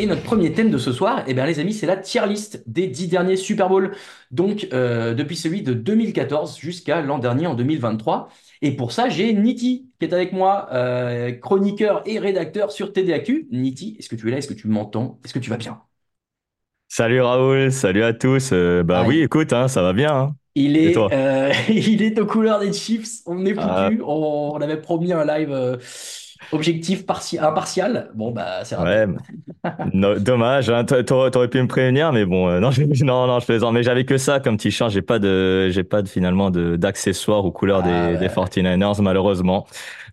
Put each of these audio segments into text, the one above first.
Et notre premier thème de ce soir, eh bien les amis, c'est la tier list des dix derniers Super Bowl. Donc euh, depuis celui de 2014 jusqu'à l'an dernier en 2023. Et pour ça, j'ai Niti qui est avec moi, euh, chroniqueur et rédacteur sur TDAQ. Niti, est-ce que tu es là? Est-ce que tu m'entends? Est-ce que tu vas bien? Salut Raoul, salut à tous. Euh, bah oui, écoute, hein, ça va bien. hein. Il Et est, toi? euh, il est aux couleurs des Chiefs. On est Ah. foutu. On, on avait promis un live euh, objectif parti- impartial. Bon, bah, c'est. Ouais, no- dommage, hein, t'a- t'aurais t'aurais pu me prévenir, mais bon, euh, non, je, non, non, je plaisante. Mais j'avais que ça comme t-shirt. J'ai pas de, j'ai pas de, finalement de d'accessoires aux couleurs Ah des, ouais. des 49ers, malheureusement.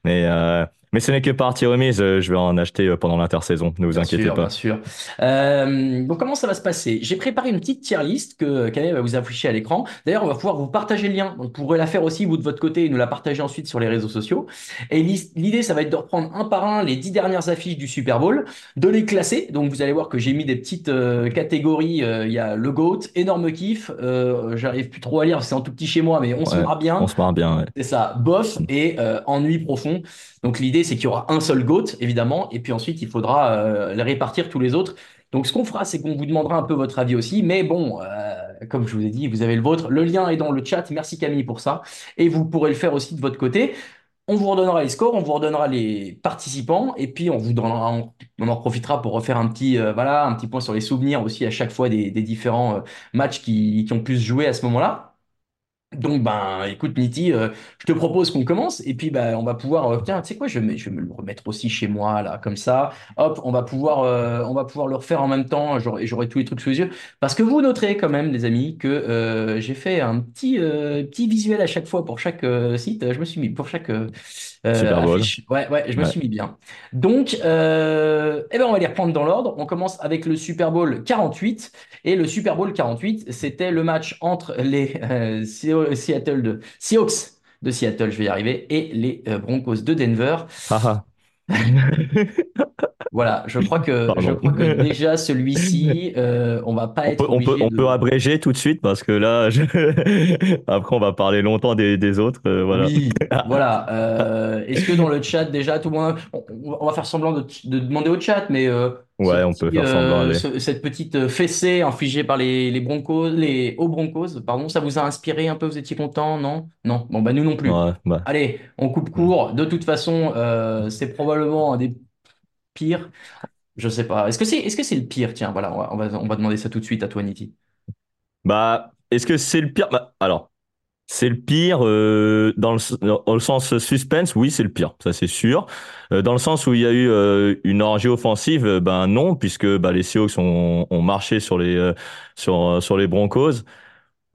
Mais, euh, mais ce n'est que partie remise. euh, Je vais en acheter euh, pendant l'intersaison. Ne vous Bien inquiétez sûr, pas. bien sûr. Euh, donc, comment ça va se passer? J'ai préparé une petite tier list que Kamel va vous afficher à l'écran. D'ailleurs, on va pouvoir vous partager le lien. Donc, vous pourrez la faire aussi, vous, de votre côté, et nous la partager ensuite sur les réseaux sociaux. Et l'idée, ça va être de reprendre un par un les dix dernières affiches du Super Bowl, de les classer. Donc, vous allez voir que j'ai mis des petites euh, catégories. Euh, Il y a le GOAT, énorme kiff. Euh, j'arrive plus trop à lire, c'est en tout petit chez moi, mais on se marre bien. On se marre bien. ouais. C'est ça, bof et euh, ennui profond. Donc l'idée, c'est qu'il y aura un seul GOAT, évidemment, et puis ensuite, il faudra euh, les répartir tous les autres. Donc ce qu'on fera, c'est qu'on vous demandera un peu votre avis aussi. Mais bon, euh, comme je vous ai dit, vous avez le vôtre. Le lien est dans le chat. Merci Camille pour ça. Et vous pourrez le faire aussi de votre côté. On vous redonnera les scores, on vous redonnera les participants, et puis on vous en profitera pour refaire un petit, euh, voilà, un petit point sur les souvenirs aussi à chaque fois des, différents matchs qui ont pu se jouer à ce moment-là. Donc, ben, écoute, Niti, euh, je te propose qu'on commence et puis ben, on va pouvoir. euh, tiens, tu sais quoi, je vais, me- je vais me le remettre aussi chez moi, là, comme ça. Hop, on va pouvoir, euh, on va pouvoir le refaire en même temps. J'aurai, j'aurai tous les trucs sous les yeux. Parce que vous noterez quand même, les amis, que euh, j'ai fait un petit, euh, petit visuel à chaque fois pour chaque euh, site. Je me suis mis pour chaque euh, euh, Super Bowl. affiche. Ouais, ouais, je me Ouais. suis mis bien. Donc, euh, eh ben, on va les reprendre dans l'ordre. On commence avec le Super Bowl 48. Et le Super Bowl 48, c'était le match entre les euh, Seattle de Seahawks de Seattle, je vais y arriver, et les euh, Broncos de Denver. Haha. Voilà, je crois que, Pardon. je crois que déjà celui-ci, euh, on va pas On être peut, on peut, on de- peut abréger tout de suite parce que là, je- après, on va parler longtemps des, des autres. euh, voilà. Oui, voilà. Euh, est-ce que dans le chat déjà tout le monde, on, on va faire semblant de, de demander au chat, mais euh, Ouais, ce on peut faire semblant, euh, ce- cette petite fessée infligée par les, les Broncos, les hauts Broncos, pardon, ça vous a inspiré un peu? Vous étiez content? Non? Non. Bon, bah nous non plus. Ouais, bah, Allez, on coupe court. De toute façon, euh, c'est probablement un des pires. Je sais pas. Est-ce que c'est, que c'est le pire? Tiens, voilà, on va, on va, on va demander ça tout de suite à toi, Niti. Bah, est-ce que c'est le pire? Bah, alors, c'est le pire euh, dans le, dans le sens suspense, oui, c'est le pire, ça c'est sûr. Euh, dans le sens où il y a eu euh, une orgie offensive, euh, ben non, puisque bah, les Seahawks ont, ont marché sur les, euh, sur, sur les Broncos.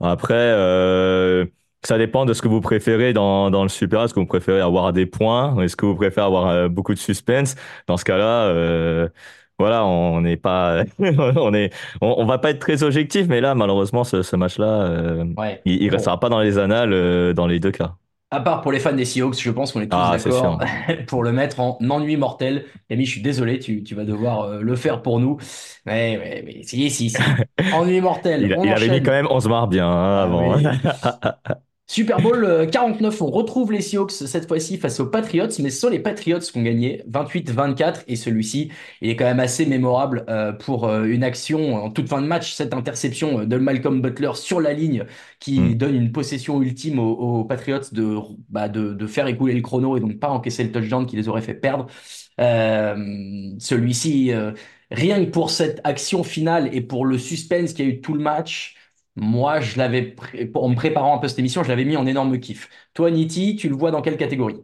Après, euh, ça dépend de ce que vous préférez dans, dans le Super. Est-ce que vous préférez avoir des points? Est-ce que vous préférez avoir euh, beaucoup de suspense? Dans ce cas-là, euh, voilà, on n'est pas, on est, on, on va pas être très objectif, mais là, malheureusement, ce, ce match-là, euh, Ouais. il, il Bon. restera pas dans les annales euh, dans les deux cas. À part pour les fans des Seahawks, je pense qu'on est tous Ah, d'accord pour le mettre en ennui mortel. Camille, je suis désolé, tu, tu vas devoir euh, le faire pour nous. Mais, mais, mais si, si, si. Ennui mortel. Il, On il avait mis quand même on se marre bien hein, Ah avant. oui. Super Bowl euh, 49, on retrouve les Seahawks cette fois-ci face aux Patriots, mais ce sont les Patriots qui ont gagné 28-24 et celui-ci, il est quand même assez mémorable euh, pour euh, une action en toute fin de match, cette interception euh, de Malcolm Butler sur la ligne qui Mm. donne une possession ultime aux, aux Patriots de, bah, de, de faire écouler le chrono et donc pas encaisser le touchdown qui les aurait fait perdre. Euh, celui-ci, euh, rien que pour cette action finale et pour le suspense qu'il y a eu tout le match, moi, je l'avais, pré- en me préparant un peu cette émission, je l'avais mis en énorme kiff. Toi, Niti, tu le vois dans quelle catégorie?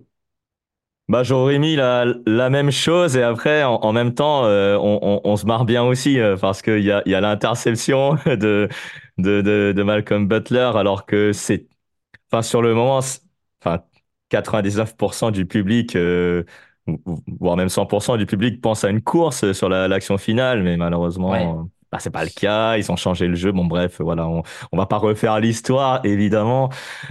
Bah, j'aurais mis la, la même chose et après, en, en même temps, euh, on, on, on se marre bien aussi euh, parce qu'il y a, il y a l'interception de, de, de, de Malcolm Butler alors que c'est, enfin, sur le moment, c'est- enfin, 99% du public, euh, vo- voire même 100% du public pense à une course sur la- l'action finale, mais malheureusement, Ouais. Bah, c'est pas le cas. Ils ont changé le jeu. Bon, bref, voilà, on, on va pas refaire l'histoire, évidemment.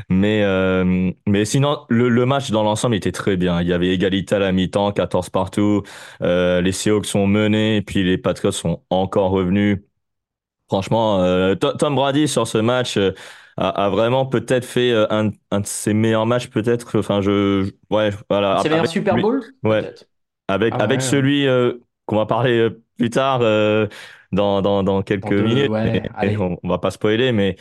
Mais, euh, mais sinon, le, le match dans l'ensemble était très bien. Il y avait égalité à la mi-temps, 14 partout. Euh, les Seahawks sont menés, puis les Patriots sont encore revenus. Franchement, euh, To- Tom Brady sur ce match euh, a, a vraiment peut-être fait euh, un, un de ses meilleurs matchs, peut-être. Enfin, je, je- ouais, voilà. C'est meilleur Super lui- Bowl? ouais. Avec, Ah avec ouais. celui euh, qu'on va parler euh, plus tard euh, dans, dans, dans quelques deux, minutes. ouais, on, on va pas spoiler, mais,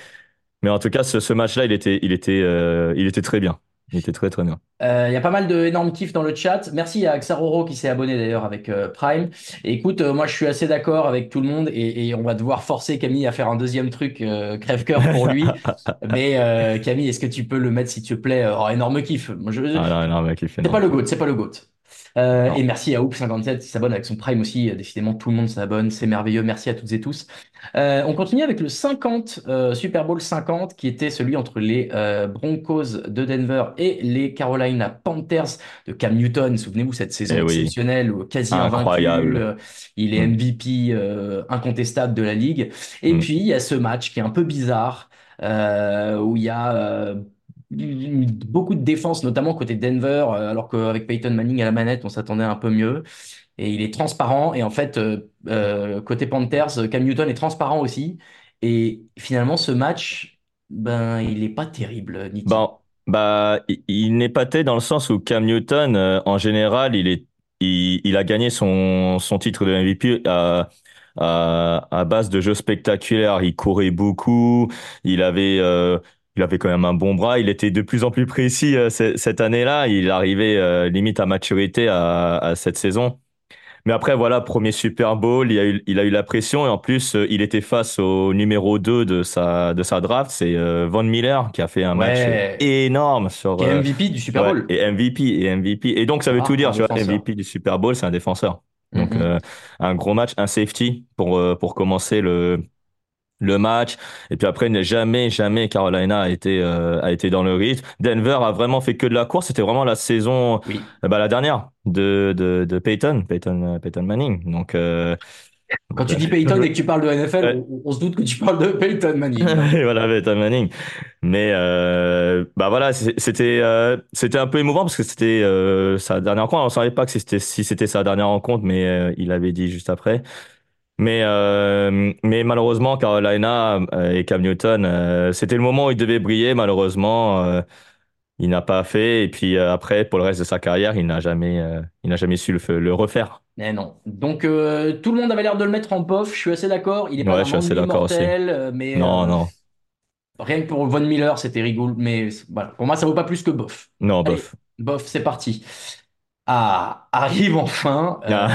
mais en tout cas, ce, ce match-là, il était, il était, euh, il était très bien. Il était très très bien. Euh, Il y a pas mal d'énormes kiffs dans le chat. Merci à Xaroro qui s'est abonné d'ailleurs avec euh, Prime. Et écoute, euh, moi je suis assez d'accord avec tout le monde et, et on va devoir forcer Camille à faire un deuxième truc crève-cœur pour lui. Mais Camille, est-ce que tu peux le mettre s'il te plaît en énorme kiff? Je, Ah il fait C'est pas le GOAT, c'est pas le GOAT. Euh, et merci à Hoop57 qui s'abonne avec son Prime aussi. Euh, Décidément, tout le monde s'abonne, c'est merveilleux. Merci à toutes et tous. Euh, on continue avec le 50, euh, Super Bowl 50, qui était celui entre les Broncos de Denver et les Carolina Panthers de Cam Newton. Souvenez-vous, cette saison Eh oui. exceptionnelle, où quasi Incroyable. il est Mm. MVP euh, incontestable de la ligue. Et Mm. puis, il y a ce match qui est un peu bizarre, où il y a beaucoup de défense, notamment côté Denver, euh, alors qu'avec Peyton Manning à la manette, on s'attendait un peu mieux. Et il est transparent. Et en fait, euh, euh, côté Panthers, Cam Newton est transparent aussi. Et finalement, ce match, ben, il est pas terrible, Nitti. Bon, bah, il, n'est pas tel dans le sens où Cam Newton, en général, il est, il, a gagné son, son titre de MVP à, à, base de jeux spectaculaires. Il courait beaucoup. Il avait, il avait quand même un bon bras. Il était de plus en plus précis euh, ce- cette année-là. Il arrivait euh, limite à maturité à, à cette saison. Mais après, voilà, premier Super Bowl, il a eu, il a eu la pression et en plus, euh, il était face au numéro 2 de sa, de sa draft, c'est Von Miller qui a fait un match Ouais. énorme sur. Euh, MVP du Super ouais, Bowl. et MVP, et MVP. Et donc, ça veut Ah, tout dire, tu vois. MVP du Super Bowl, c'est un défenseur. Donc, Mhm. euh, un gros match, un safety pour, pour commencer le, le match. Et puis après, jamais, jamais Carolina a été, euh, a été dans le rythme. Denver a vraiment fait que de la course. C'était vraiment la saison, Oui. euh, bah, la dernière de, de, de Peyton, Peyton, euh, Peyton Manning. Donc, euh, Quand tu dis Peyton et que tu parles de NFL, Ouais. on, on se doute que tu parles de Peyton Manning. Et voilà, Peyton Manning. Mais euh, bah voilà, c'était euh, c'était un peu émouvant parce que c'était euh, sa dernière rencontre. On savait pas que c'était si c'était sa dernière rencontre, mais il avait dit juste après. Mais euh, mais malheureusement, Carolina euh, et Cam Newton, euh, c'était le moment où il devait briller. Malheureusement, euh, il n'a pas fait. Et puis après, pour le reste de sa carrière, il n'a jamais il n'a jamais su le, le refaire. Mais non. Donc, tout le monde avait l'air de le mettre en bof. Je suis assez d'accord. Il est pas Ouais, d'un je suis assez ennui d'accord aussi. mortel, euh, mais Non, non, rien que pour Von Miller, c'était rigolo. Mais voilà, pour moi, ça vaut pas plus que bof. non, Allez, bof. bof, c'est parti. Ah, arrive enfin euh,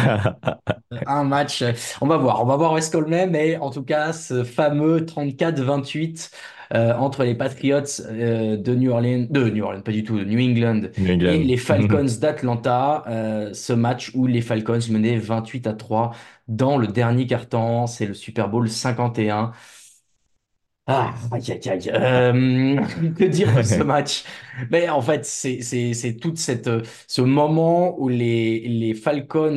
un match. On va voir, on va voir où est-ce qu'on le met, mais en tout cas, ce fameux 34-28 euh, entre les Patriots euh, de New Orleans, de New Orleans, pas du tout, de New England New England. et les Falcons d'Atlanta, ce match où les Falcons menaient 28 à 3 dans le dernier quart-temps, c'est le Super Bowl 51. Ah, aïe, aïe, aïe. Euh, que dire de ce match? Mais en fait, c'est, c'est, c'est toute cette, euh, ce moment où les, les Falcons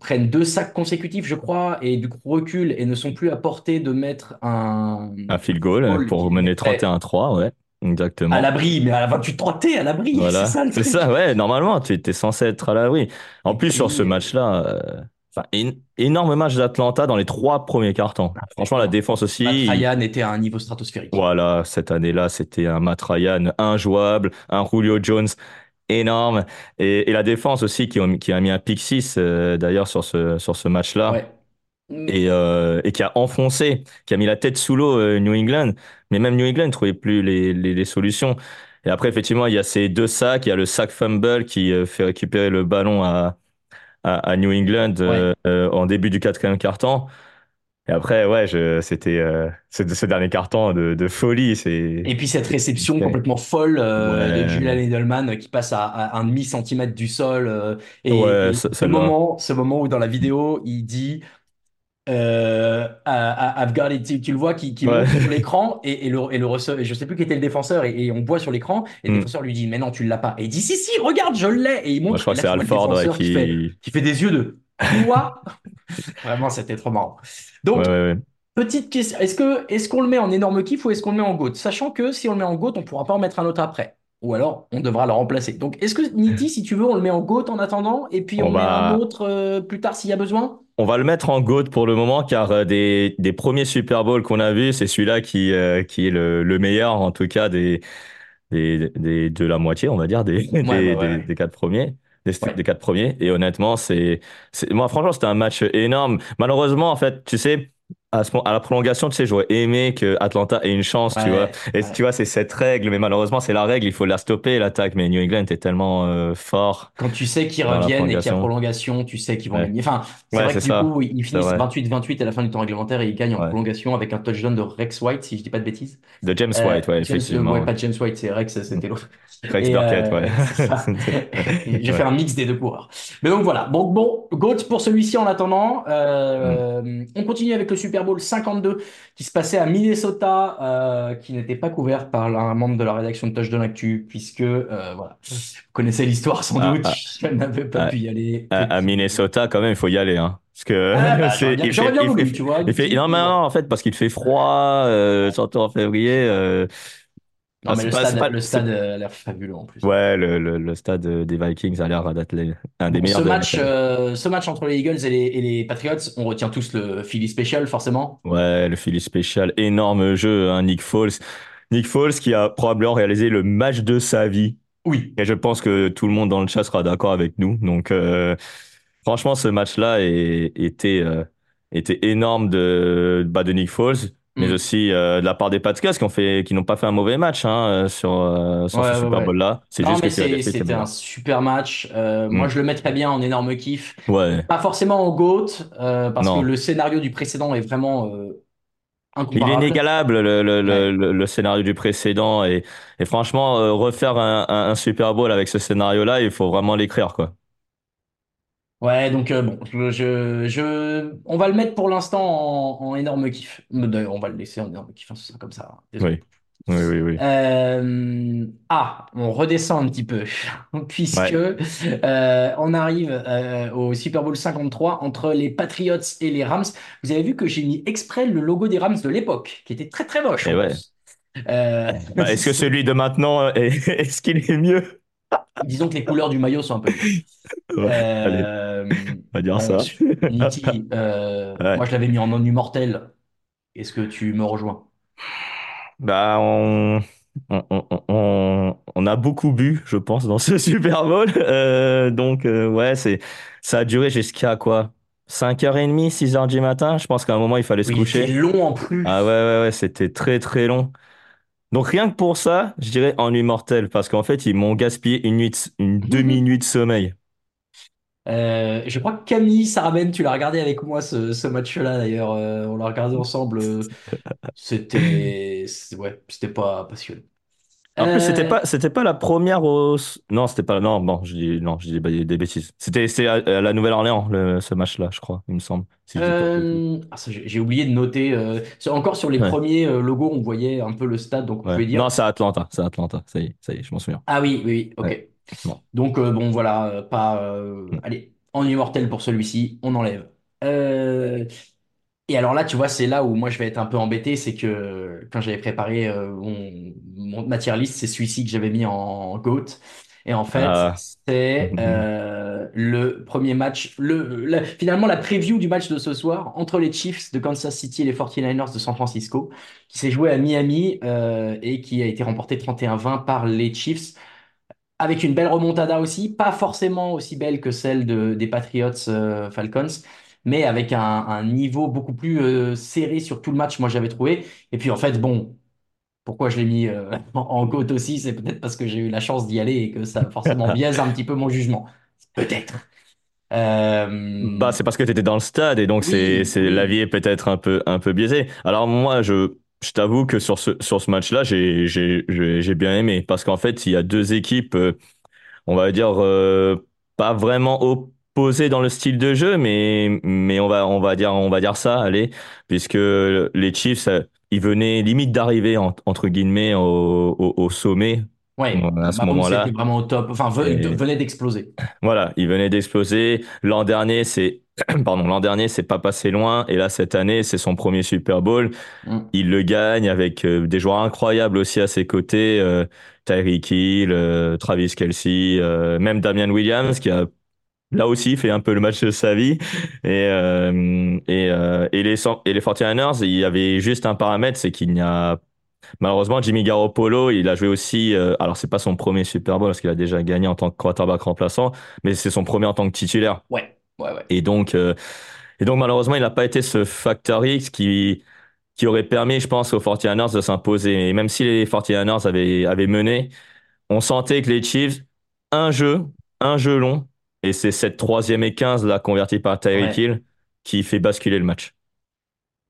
prennent deux sacs consécutifs, je crois, et du coup reculent et ne sont plus à portée de mettre un, Un field goal pour mener mettrait- 31-3, ouais. Exactement. À l'abri, mais à la 28-3, t'es à l'abri. Voilà, C'est ça le c'est truc. ça, ouais, normalement, tu es censé être à l'abri. En plus, sur ce match-là, euh, enfin, énorme match d'Atlanta dans les trois premiers cartons. Franchement, la défense aussi. Matt il- Ryan était à un niveau stratosphérique. Voilà, cette année-là, c'était un Matt Ryan injouable, un Julio Jones énorme, et, et la défense aussi qui, ont- qui a mis un pick 6 euh, d'ailleurs sur ce, sur ce match-là, Ouais. et, euh, et qui a enfoncé, qui a mis la tête sous l'eau euh, New England, mais même New England ne trouvait plus les, les, les solutions. Et après, effectivement, il y a ces deux sacs, il y a le sac fumble qui fait récupérer le ballon à, à, à New England euh, en début du quatrième quart-temps. Et après, ouais, c'était euh, ce, ce dernier quart-temps de, de folie. Et puis cette réception complètement folle euh, Ouais. de Julian Edelman qui passe à, à un demi centimètre du sol. euh, et Ouais, et ce- moment, ce moment où dans la vidéo il dit euh, it, tu, tu le vois qui, qui Ouais. monte sur l'écran et, et le, et le receveur, je sais plus qui était le défenseur et, et on voit sur l'écran et le Mm. défenseur lui dit mais non tu l'as pas et il dit si si regarde je l'ai et il montre Moi, je crois que c'est Alford ouais, qui fait, qui. qui fait des yeux de quoi? Vraiment c'était trop marrant. Donc Ouais. Petite question, est-ce qu'on le met en énorme kiff ou est-ce qu'on le met en GOAT? Sachant que si on le met en GOAT, on pourra pas en mettre un autre après. Ou alors, on devra le remplacer. Donc, est-ce que Niti, si tu veux, on le met en GOAT en attendant et puis on, On met va- un autre euh, plus tard s'il y a besoin? On va le mettre en GOAT pour le moment, car euh, des, des premiers Super Bowl qu'on a vus, c'est celui-là qui, euh, qui est le, le meilleur, en tout cas, des, des, des- de la moitié, on va dire, des, des, ouais, ouais. des- des quatre premiers. Des, Ouais. des quatre premiers. Et honnêtement, c'est, c'est, moi, franchement, c'était un match énorme. Malheureusement, en fait, tu sais, à, ce, mo- à la prolongation, tu sais, j'aurais aimé que Atlanta ait une chance, tu vois. Et ouais. tu vois, c'est cette règle, mais malheureusement, c'est la règle, il faut la stopper, l'attaque. Mais New England est tellement euh, fort. Quand tu sais qu'ils reviennent et qu'il y a prolongation. tu sais qu'ils vont Ouais. gagner. Enfin, c'est vrai que ça. du coup, ils finissent vrai. 28-28 à la fin du temps réglementaire et ils gagnent en prolongation avec un touchdown de Rex White, si je dis pas de bêtises. De James Euh, White, ouais, James- effectivement. ouais, pas James White, c'est Rex, c'était l'autre. Rex Et, Burkett, euh, ouais. J'ai fait un mix des deux coureurs. Mais donc voilà. Donc bon, GOAT pour celui-ci en attendant. Euh, Mm. On continue avec le Super Bowl 52 qui se passait à Minnesota, euh, qui n'était pas couvert par un membre de la rédaction de Touchdown Actu, puisque euh, voilà, vous connaissez l'histoire sans Ah, doute. ah. Je n'avais pas Ah, pu y aller. À, à Minnesota, quand même, il faut y aller, hein. Parce que Ah, bah, c'est- il fait- il voulu, fait- tu vois. il fait- non, mais non, en fait, parce qu'il fait froid, euh, surtout en février. Non, ah, mais le pas- stade, c'est pas- le c'est- stade a l'air fabuleux en plus. Ouais, le, le, le stade des Vikings a l'air d'être un des Bon, meilleurs. ce match, euh, ce match entre les Eagles et les, et les Patriots, on retient tous le Philly Special, forcément. Ouais, le Philly spécial, énorme jeu, hein, Nick Foles. Nick Foles qui a probablement réalisé le match de sa vie. Oui. Et je pense que tout le monde dans le chat sera d'accord avec nous. Donc, euh, franchement, ce match-là était, euh, était énorme de, bah, de Nick Foles, mais Mm. aussi euh, de la part des Patriots qui ont fait, qui n'ont pas fait un mauvais match hein, euh, sur, euh, sur Ouais, ce ouais, Super ouais. Bowl-là. C'est juste que c'était un super match. Euh, Mm. Moi, je le mettrais bien en énorme kiff. Ouais. Pas forcément en GOAT, euh, parce Non. que le scénario du précédent est vraiment euh, Il est inégalable, le, le, le, Ouais. le, le scénario du précédent. Et, et franchement, euh, refaire un, un, un Super Bowl avec ce scénario-là, il faut vraiment l'écrire, quoi. Ouais, donc euh, bon, je, je, je- on va le mettre pour l'instant en, en énorme kiff. D'ailleurs, on va le laisser en énorme kiff, hein, ce sera comme ça. hein. Désolé. Oui, oui, oui. oui. Euh, ah, on redescend un petit peu, puisque euh, on arrive euh, au Super Bowl 53 entre les Patriots et les Rams. Vous avez vu que j'ai mis exprès le logo des Rams de l'époque, qui était très très moche. Et en ouais. plus. Euh, Bah, Est-ce que celui de maintenant, euh, est, est-ce qu'il est mieux? Disons que les couleurs du maillot sont un peu. Ouais, Euh, on va dire ça. Euh, Ouais. moi je l'avais mis en non immortel. Est-ce que tu me rejoins? Bah, on, on, on, on, on a beaucoup bu, je pense, dans ce Super Bowl. Euh, donc, euh, ouais, c'est, ça a duré jusqu'à quoi? 5h30, 6h du matin? Je pense qu'à un moment, il fallait se Oui, coucher. long en plus. Ah ouais, ouais, ouais, c'était très, très long. Donc, rien que pour ça, je dirais en nuit mortelle, parce qu'en fait, ils m'ont gaspillé une nuit, de- une demi-nuit de sommeil. Euh, je crois que Camille Sarabène, tu l'as regardé avec moi ce, ce match-là d'ailleurs. Euh, on l'a regardé ensemble. Euh, C'était, c'est- ouais, c'était pas passionnant. En plus, c'était Euh, pas, c'était pas la première au... Non, c'était pas... Non, bon, je dis, non, je dis des, bêtises. C'était, c'est à, à la Nouvelle-Orléans, le- ce match-là, je crois, il me semble. si euh, ah, j'ai oublié de noter. euh, encore sur les Ouais. premiers logos, on voyait un peu le stade, donc on Ouais. pouvait dire. Non, c'est à Atlanta, c'est à Atlanta, ça y est, ça y est, je m'en souviens. Ah oui, oui, oui, ok. Ouais. Bon. Donc euh, bon, voilà, pas. Mm. allez, en immortel pour celui-ci, on enlève. Et alors là, tu vois, c'est là où moi je vais être un peu embêté, c'est que quand j'avais préparé euh, mon, mon ma tier list, c'est celui-ci que j'avais mis en GOAT. Et en fait, Ah, c'est mhm. euh, le premier match, le, la- finalement la preview du match de ce soir entre les Chiefs de Kansas City et les 49ers de San Francisco, qui s'est joué à Miami euh, et qui a été remporté 31-20 par les Chiefs, avec une belle remontada aussi, pas forcément aussi belle que celle de, des Patriots euh, Falcons, mais avec un, un niveau beaucoup plus euh, serré sur tout le match, moi j'avais trouvé. Et puis en fait, bon. Pourquoi je l'ai mis euh, en en côte aussi, c'est peut-être parce que j'ai eu la chance d'y aller et que ça forcément biaise un petit peu mon jugement. Peut-être. Euh, Bah, c'est parce que tu étais dans le stade et donc oui, c'est, oui. l'avis est peut-être un peu, un peu biaisé. Alors moi, je, je t'avoue que sur ce, sur ce match-là, j'ai, j'ai j'ai bien aimé parce qu'en fait, il y a deux équipes, on va dire, euh, pas vraiment opposées dans le style de jeu, mais, mais on va, on va dire, on va dire ça, allez, puisque les Chiefs, euh, ils venaient limite d'arriver, en- entre guillemets, au, au, au sommet Ouais, à ce moment-là. vraiment au top. Enfin, venait d'exploser. Voilà, il venait d'exploser. L'an dernier, c'est pardon, l'an dernier, c'est pas passé loin. Et là, cette année, c'est son premier Super Bowl. Mm. Il le gagne avec euh, des joueurs incroyables aussi à ses côtés. Euh, Tyreek Hill, euh, Travis Kelce, euh, même Damian Williams qui a là aussi fait un peu le match de sa vie. Et euh, et, euh, et les et les 49ers, il y avait juste un paramètre, c'est qu'il n'y a Malheureusement, Jimmy Garoppolo, il a joué aussi. euh, alors, c'est pas son premier Super Bowl parce qu'il a déjà gagné en tant que quarterback remplaçant, mais c'est son premier en tant que titulaire. Ouais, ouais, ouais. Et donc, euh, et donc malheureusement, il n'a pas été ce facteur X qui qui aurait permis, je pense, aux 49ers de s'imposer. Et même si les 49ers avaient avaient mené, on sentait que les Chiefs, un jeu, un jeu long, et c'est cette troisième et 15 là convertie par Tyreek Ouais. Hill qui fait basculer le match.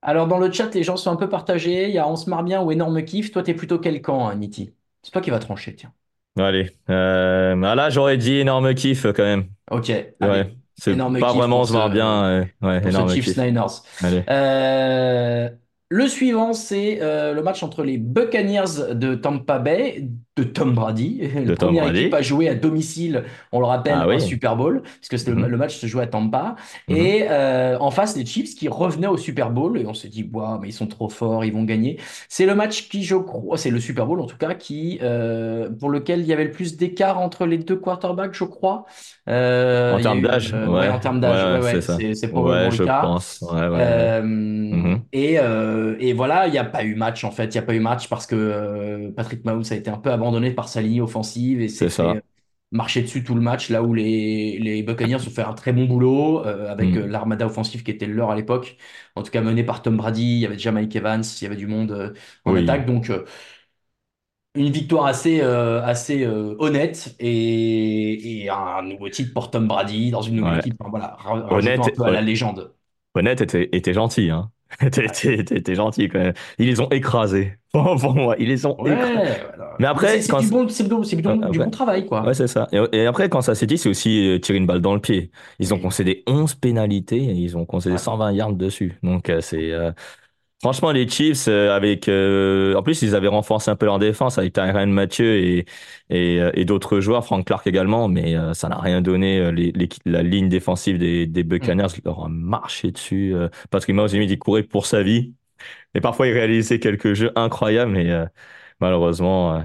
Alors, dans le chat, les gens sont un peu partagés. Il y a On se marre bien ou énorme kiff. Toi, t'es plutôt quel camp, hein, Niti? C'est toi qui vas trancher, tiens. Allez, euh, ah là, j'aurais dit énorme kiff quand même. Ok, Ouais, c'est Énorme pas vraiment on se marre bien. euh, ouais, énorme kiff. Niners. Allez. Euh, le suivant, c'est euh, le match entre les Buccaneers de Tampa Bay, de Tom Brady, la Tom première équipe à jouer à domicile, on le rappelle, Ah oui. Super Bowl, puisque c'était le, Mhm, le match se jouait à Tampa. mhm. Et euh, en face, les Chiefs qui revenaient au Super Bowl, et on s'est dit, waouh, mais ils sont trop forts, ils vont gagner. C'est le match qui, je crois, c'est le Super Bowl en tout cas, qui, euh, pour lequel il y avait le plus d'écart entre les deux quarterbacks, je crois. En termes d'âge, ouais, ouais, en termes d'âge, ouais, ouais, c'est probablement Ouais, le je cas. pense. Mhm. et, euh, et voilà, il n'y a pas eu match en fait. Il n'y a pas eu match parce que euh, Patrick Mahomes a été un peu abandonné par sa ligne offensive et s'est C'est fait euh, marcher dessus tout le match. Là où les, les Buccaneers ont fait un très bon boulot euh, avec Mhm. l'armada offensive qui était leur à l'époque. En tout cas, menée par Tom Brady. Il y avait déjà Mike Evans, il y avait du monde en Oui. attaque. Donc, une victoire assez, euh, assez euh, honnête et, et un nouveau titre pour Tom Brady dans une nouvelle Ouais. équipe. Enfin, voilà, un Honnête, peu à la légende. honnête était, était gentil, hein. Était gentil quand même. Ils les ont écrasés. Pour pour moi, ils les ont écrasés. Ouais, voilà. Mais Mais c'est après, c'est quand du bon, c'est du, c'est du bon, du après, bon travail, ouais, quoi. c'est ça. Et, et après, quand ça s'est dit, c'est aussi euh, tirer une balle dans le pied. Ils ont Oui. concédé 11 pénalités et ils ont concédé Ouais. 120 yards dessus. Donc, euh, c'est euh, Franchement, les Chiefs, euh, avec, euh, en plus, ils avaient renforcé un peu leur défense avec Tyrann Mathieu et, et, euh, et d'autres joueurs, Frank Clark également, mais ça n'a rien donné. Les, les- la ligne défensive des, des. Buccaneers leur a marché dessus. euh, Patrick Mahomes, limite, il courait pour sa vie. Et parfois, il réalisait quelques jeux incroyables, mais euh, malheureusement, euh,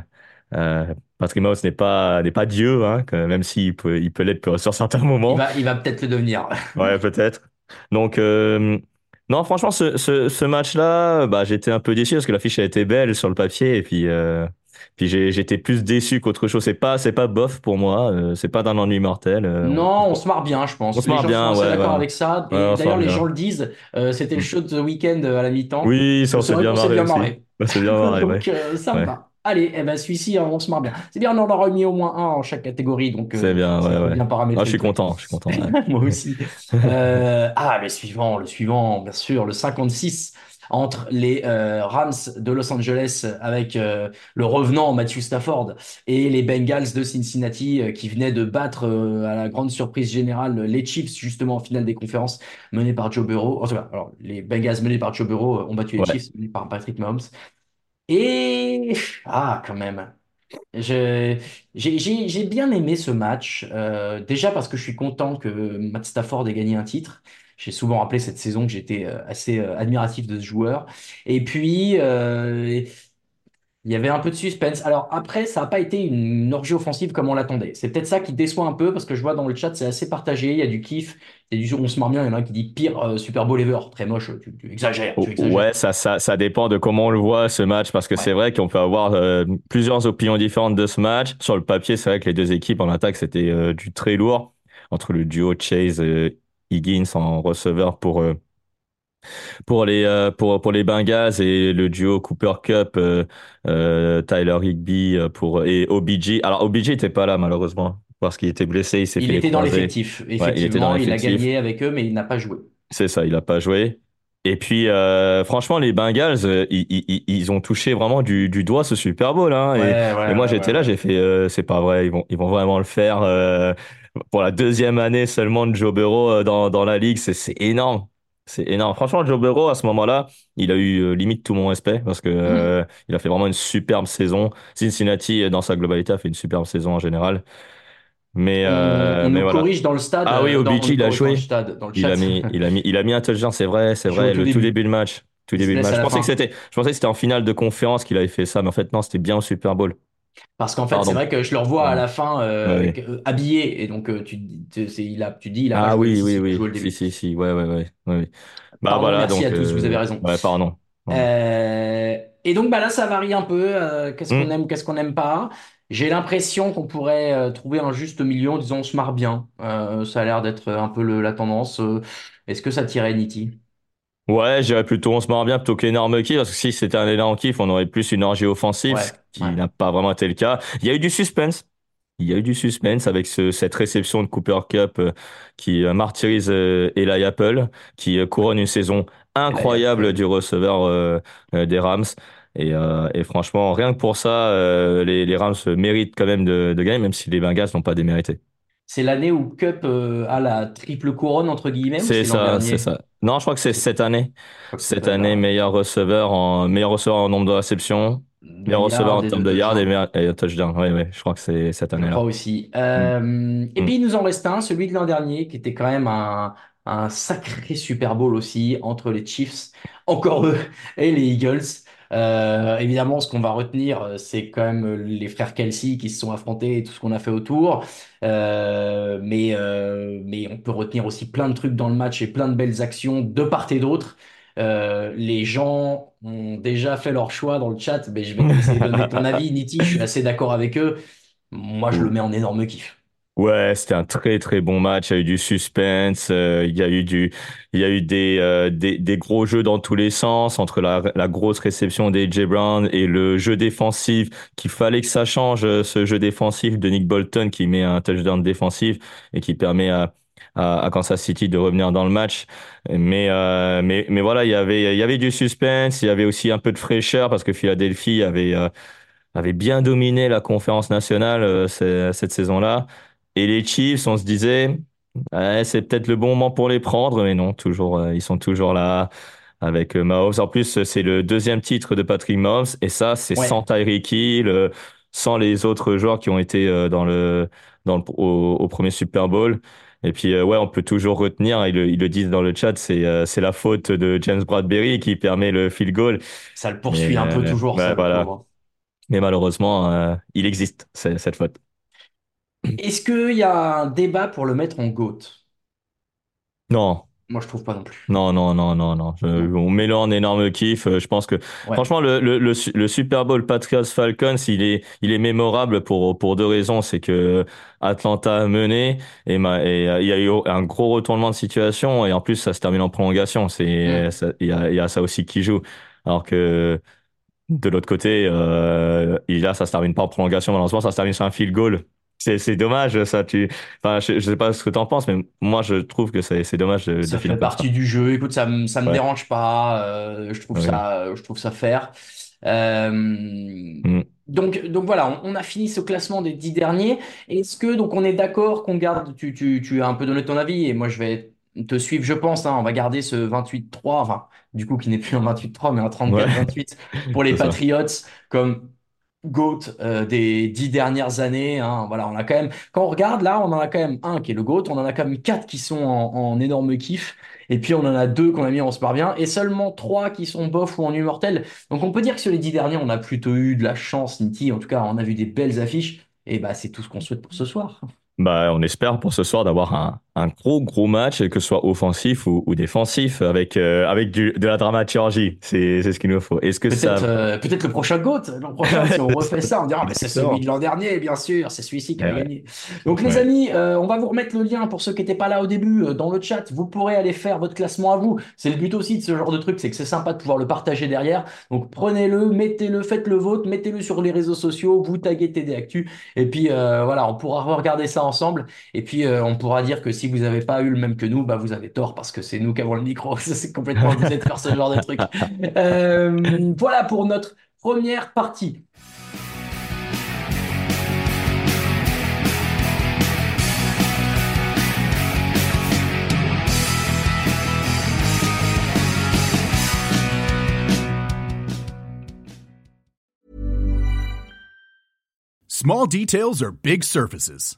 euh, Patrick Mahomes n'est pas, n'est pas Dieu, hein, que- même s'il peut, il peut l'être sur certains Il moments. va, il va peut-être le devenir. Ouais, peut-être. Donc, euh, non, franchement, ce, ce, ce match-là, bah, j'étais un peu déçu parce que l'affiche a été belle sur le papier et puis, euh, puis j'étais plus déçu qu'autre chose. C'est pas, c'est pas bof pour moi, euh, c'est pas d'un ennui mortel. euh, on, Non, on se marre bien, je on pense. se Les marre gens sont bien, ouais, d'accord ouais. avec ça. Ouais, on se d'ailleurs, les gens le disent. euh, c'était le show de The Weeknd à la mi-temps. Oui, ça, on C'est s'est bien marré aussi. marré. On s'est bien marré. Donc, ça me va. Allez, eh ben, celui-ci, on se marre bien. C'est bien, on en aura mis au moins un en chaque catégorie. Donc, c'est euh, bien, ça ouais, ouais. bien Ah, je suis content, je suis content. ouais. Moi aussi. Euh, ah, le suivant, le suivant, bien sûr, le 56 entre les euh, Rams de Los Angeles avec euh, le revenant Matthew Stafford et les Bengals de Cincinnati euh, qui venaient de battre à la grande surprise générale les Chiefs justement en finale des conférences menés par Joe Burrow. En tout cas, alors les Bengals menés par Joe Burrow ont battu les Ouais. Chiefs menés par Patrick Mahomes. Et ah, quand même. Je, j'ai, j'ai, bien aimé ce match, euh, déjà parce que je suis content que Matt Stafford ait gagné un titre, j'ai souvent rappelé cette saison que j'étais euh, assez euh, admiratif de ce joueur. Et puis, il y avait un peu de suspense. Alors après, ça n'a pas été une orgie offensive comme on l'attendait. C'est peut-être ça qui déçoit un peu parce que je vois dans le chat, c'est assez partagé. Il y a du kiff, il y a du on se marre bien. Il y en a un qui dit pire euh, Super Bowl ever. Très moche, tu, tu exagères, tu exagères. Ouais, ça, ça, ça dépend de comment on le voit ce match parce que Ouais. c'est vrai qu'on peut avoir euh, plusieurs opinions différentes de ce match. Sur le papier, c'est vrai que les deux équipes en attaque, c'était euh, du très lourd entre le duo Chase euh, Higgins en receveur pour pour les euh, pour pour les Bengals et le duo Cooper Cup euh, euh, Tyler euh, pour et OBJ. Alors OBJ était pas là malheureusement parce qu'il était blessé, il s'est Il était dans l'effectif. Effectivement, il a gagné avec eux, mais il n'a pas joué. C'est ça, il a pas joué. Et puis, franchement, les Bengals, ils, ils, ils ont touché vraiment du, du doigt ce Super Bowl. Hein, et, Ouais, ouais, et moi, j'étais là, j'ai fait, c'est pas vrai, ils vont, ils vont vraiment le faire pour la deuxième année seulement de Joe Burrow dans, dans la ligue. C'est énorme. C'est énorme. Franchement, Joe Burrow, à ce moment-là, il a eu euh, limite tout mon respect parce que euh, il a fait vraiment une superbe saison. Cincinnati, euh, dans sa globalité, a fait une superbe saison en général. Mais, On, euh, on mais nous voilà. corrige dans le stade. Ah oui, euh, dans- il a corrige joué. Dans le stade, dans le Il chat. a mis, il a mis, il a mis un touchdown, c'est vrai, c'est vrai, tout le tout début. début de match. Tout Il se début de laisse match. à Je la pensais fin. que c'était, je pensais que c'était en finale de conférence qu'il avait fait ça, mais en fait, non, c'était bien au Super Bowl. Parce qu'en fait, c'est vrai que je le revois à la fin euh, Ouais, avec, euh, habillé. Et donc, euh, tu, tu, c'est- il a, tu dis, il a Ah joué oui, oui, a oui. joué le début. Si, si, si. Ouais, ouais, ouais. ouais, ouais. Bah Pardon, voilà, merci donc. à tous, vous avez euh, raison. Ouais, pardon. Euh, et donc, bah là, ça varie un peu. euh, qu'est-ce qu'on Mm. aime, qu'est-ce qu'on n'aime pas. J'ai l'impression qu'on pourrait euh, trouver un juste milieu en disant on se marre bien. Euh, ça a l'air d'être un peu le- la tendance. Euh, Est-ce que ça tirait Nitti? Ouais, je dirais plutôt on se marre bien plutôt qu'énorme kiff, parce que si c'était un énorme kiff, on aurait plus une orgie offensive, Ouais, qui ouais. n'a pas vraiment été le cas. Il y a eu du suspense. Il y a eu du suspense avec ce, cette réception de Cooper Cup euh, qui euh, martyrise euh, Eli Apple, qui euh, couronne une saison incroyable du receveur des Rams. Et, et franchement, rien que pour ça, les, les Rams méritent quand même de, de gagner, même si les Bengals n'ont pas démérité. C'est l'année où Cup a la triple couronne, entre guillemets, C'est ça, c'est ça. Non, je crois que c'est cette année. Cette année, meilleur receveur en meilleur receveur en nombre de réceptions, meilleur receveur en et termes de yards et meilleur et touchdown. Oui, oui, je crois que c'est cette Je année-là. crois aussi. Euh, Et Mm. puis il nous en reste un, celui de l'an dernier, qui était quand même un, un sacré Super Bowl aussi entre les Chiefs, encore eux, et les Eagles. Euh, évidemment, ce qu'on va retenir, euh, c'est quand même les frères Kelsey qui se sont affrontés et tout ce qu'on a fait autour. Euh, mais, mais on peut retenir aussi plein de trucs dans le match et plein de belles actions de part et d'autre. Euh, les gens ont déjà fait leur choix dans le chat, mais je vais te laisser donner ton avis, Niti. Je suis assez d'accord avec eux. Moi, je le mets en énorme kiff. Ouais, c'était un très très bon match. Il y a eu du suspense, euh, il y a eu du, il y a eu des, euh, des des gros jeux dans tous les sens entre la la grosse réception d'AJ Brown et le jeu défensif. Qu'il fallait que ça change ce jeu défensif de Nick Bolton qui met un touchdown défensif et qui permet à à, à Kansas City de revenir dans le match. Mais euh, mais mais voilà, il y avait il y avait du suspense, il y avait aussi un peu de fraîcheur parce que Philadelphie avait euh, avait bien dominé la conférence nationale euh, cette saison-là. Et les Chiefs, on se disait, ouais, c'est peut-être le bon moment pour les prendre, mais non, toujours, euh, ils sont toujours là avec euh, Mahomes. En plus, c'est le deuxième titre de Patrick Mahomes, et ça, c'est Ouais. sans Tyreek Hill, euh, sans les autres joueurs qui ont été euh, dans le, dans le, au, au premier Super Bowl. Et puis, euh, ouais, on peut toujours retenir, ils le, ils le disent dans le chat, c'est euh, c'est la faute de James Bradbury qui permet le field goal. Ça le poursuit un peu euh, toujours, ça, voilà. Mais malheureusement, il existe, cette faute. Est-ce qu'il y a un débat pour le mettre en GOAT? Non, Moi, je trouve pas non plus. Non, non, non, non, non. Je- on met le en énorme kiff. Euh, Je pense que, Ouais. franchement, le, le, le, su- le Super Bowl Patriots Falcons, il est, il est mémorable pour, pour deux raisons. C'est que Atlanta a mené et, ma- et euh, il y a eu un gros retournement de situation et en plus, ça se termine en prolongation. C'est, Mm. il y a, il y a ça aussi qui joue. Alors que, de l'autre côté, euh, là, ça se termine pas en prolongation. Malheureusement, ça se termine sur un field goal. C'est, c'est dommage, ça. Tu, enfin, je, je sais pas ce que t'en penses, mais moi, je trouve que c'est, c'est dommage de, de Ça finir fait ça. partie du jeu. Écoute, ça me, ça me Ouais. dérange pas. euh, je trouve Ouais. ça, je trouve ça fair. Euh, Mm. donc, donc voilà, on, on a fini ce classement des dix derniers. Est-ce que donc on est d'accord qu'on garde, tu, tu, tu as un peu donné ton avis et moi je vais te suivre, je pense. hein, on va garder ce 28-3, enfin, du coup qui n'est plus un 28-3 mais un 34-28 pour les. Patriots comme GOAT euh, des dix dernières années. Hein. Quand on regarde là, on en a quand même un qui est le GOAT, on en a quand même quatre qui sont en, en énorme kiff, et puis on en a deux qu'on a mis en super bien, et seulement trois qui sont bof ou en immortel. Donc on peut dire que sur les dix derniers, on a plutôt eu de la chance, Niti. En tout cas, on a vu des belles affiches, et bah c'est tout ce qu'on souhaite pour ce soir. Bah, on espère pour ce soir d'avoir un, un gros gros match, que ce soit offensif ou, ou défensif, avec euh, avec du, de la dramaturgie. C'est c'est ce qu'il nous faut. Est-ce que ça Peut-être euh, peut-être le prochain GOAT. L'an prochain, si on refait ça, on dira mais c'est celui de l'an dernier, bien sûr, c'est celui-ci qui a Ouais. gagné. Donc les amis, euh, on va vous remettre le lien pour ceux qui n'étaient pas là au début dans le chat. Vous pourrez aller faire votre classement à vous. C'est le but aussi de ce genre de truc, c'est que c'est sympa de pouvoir le partager derrière. Donc prenez-le, mettez-le, faites le vôtre, mettez-le sur les réseaux sociaux, vous taguez TD Actu, et puis voilà, on pourra regarder ça ensemble. Et puis euh, on pourra dire que si vous n'avez pas eu le même que nous, bah vous avez tort parce que c'est nous qui avons le micro. C'est complètement abusé de faire ce genre de truc. Euh, voilà pour notre première partie. Small details are big surfaces.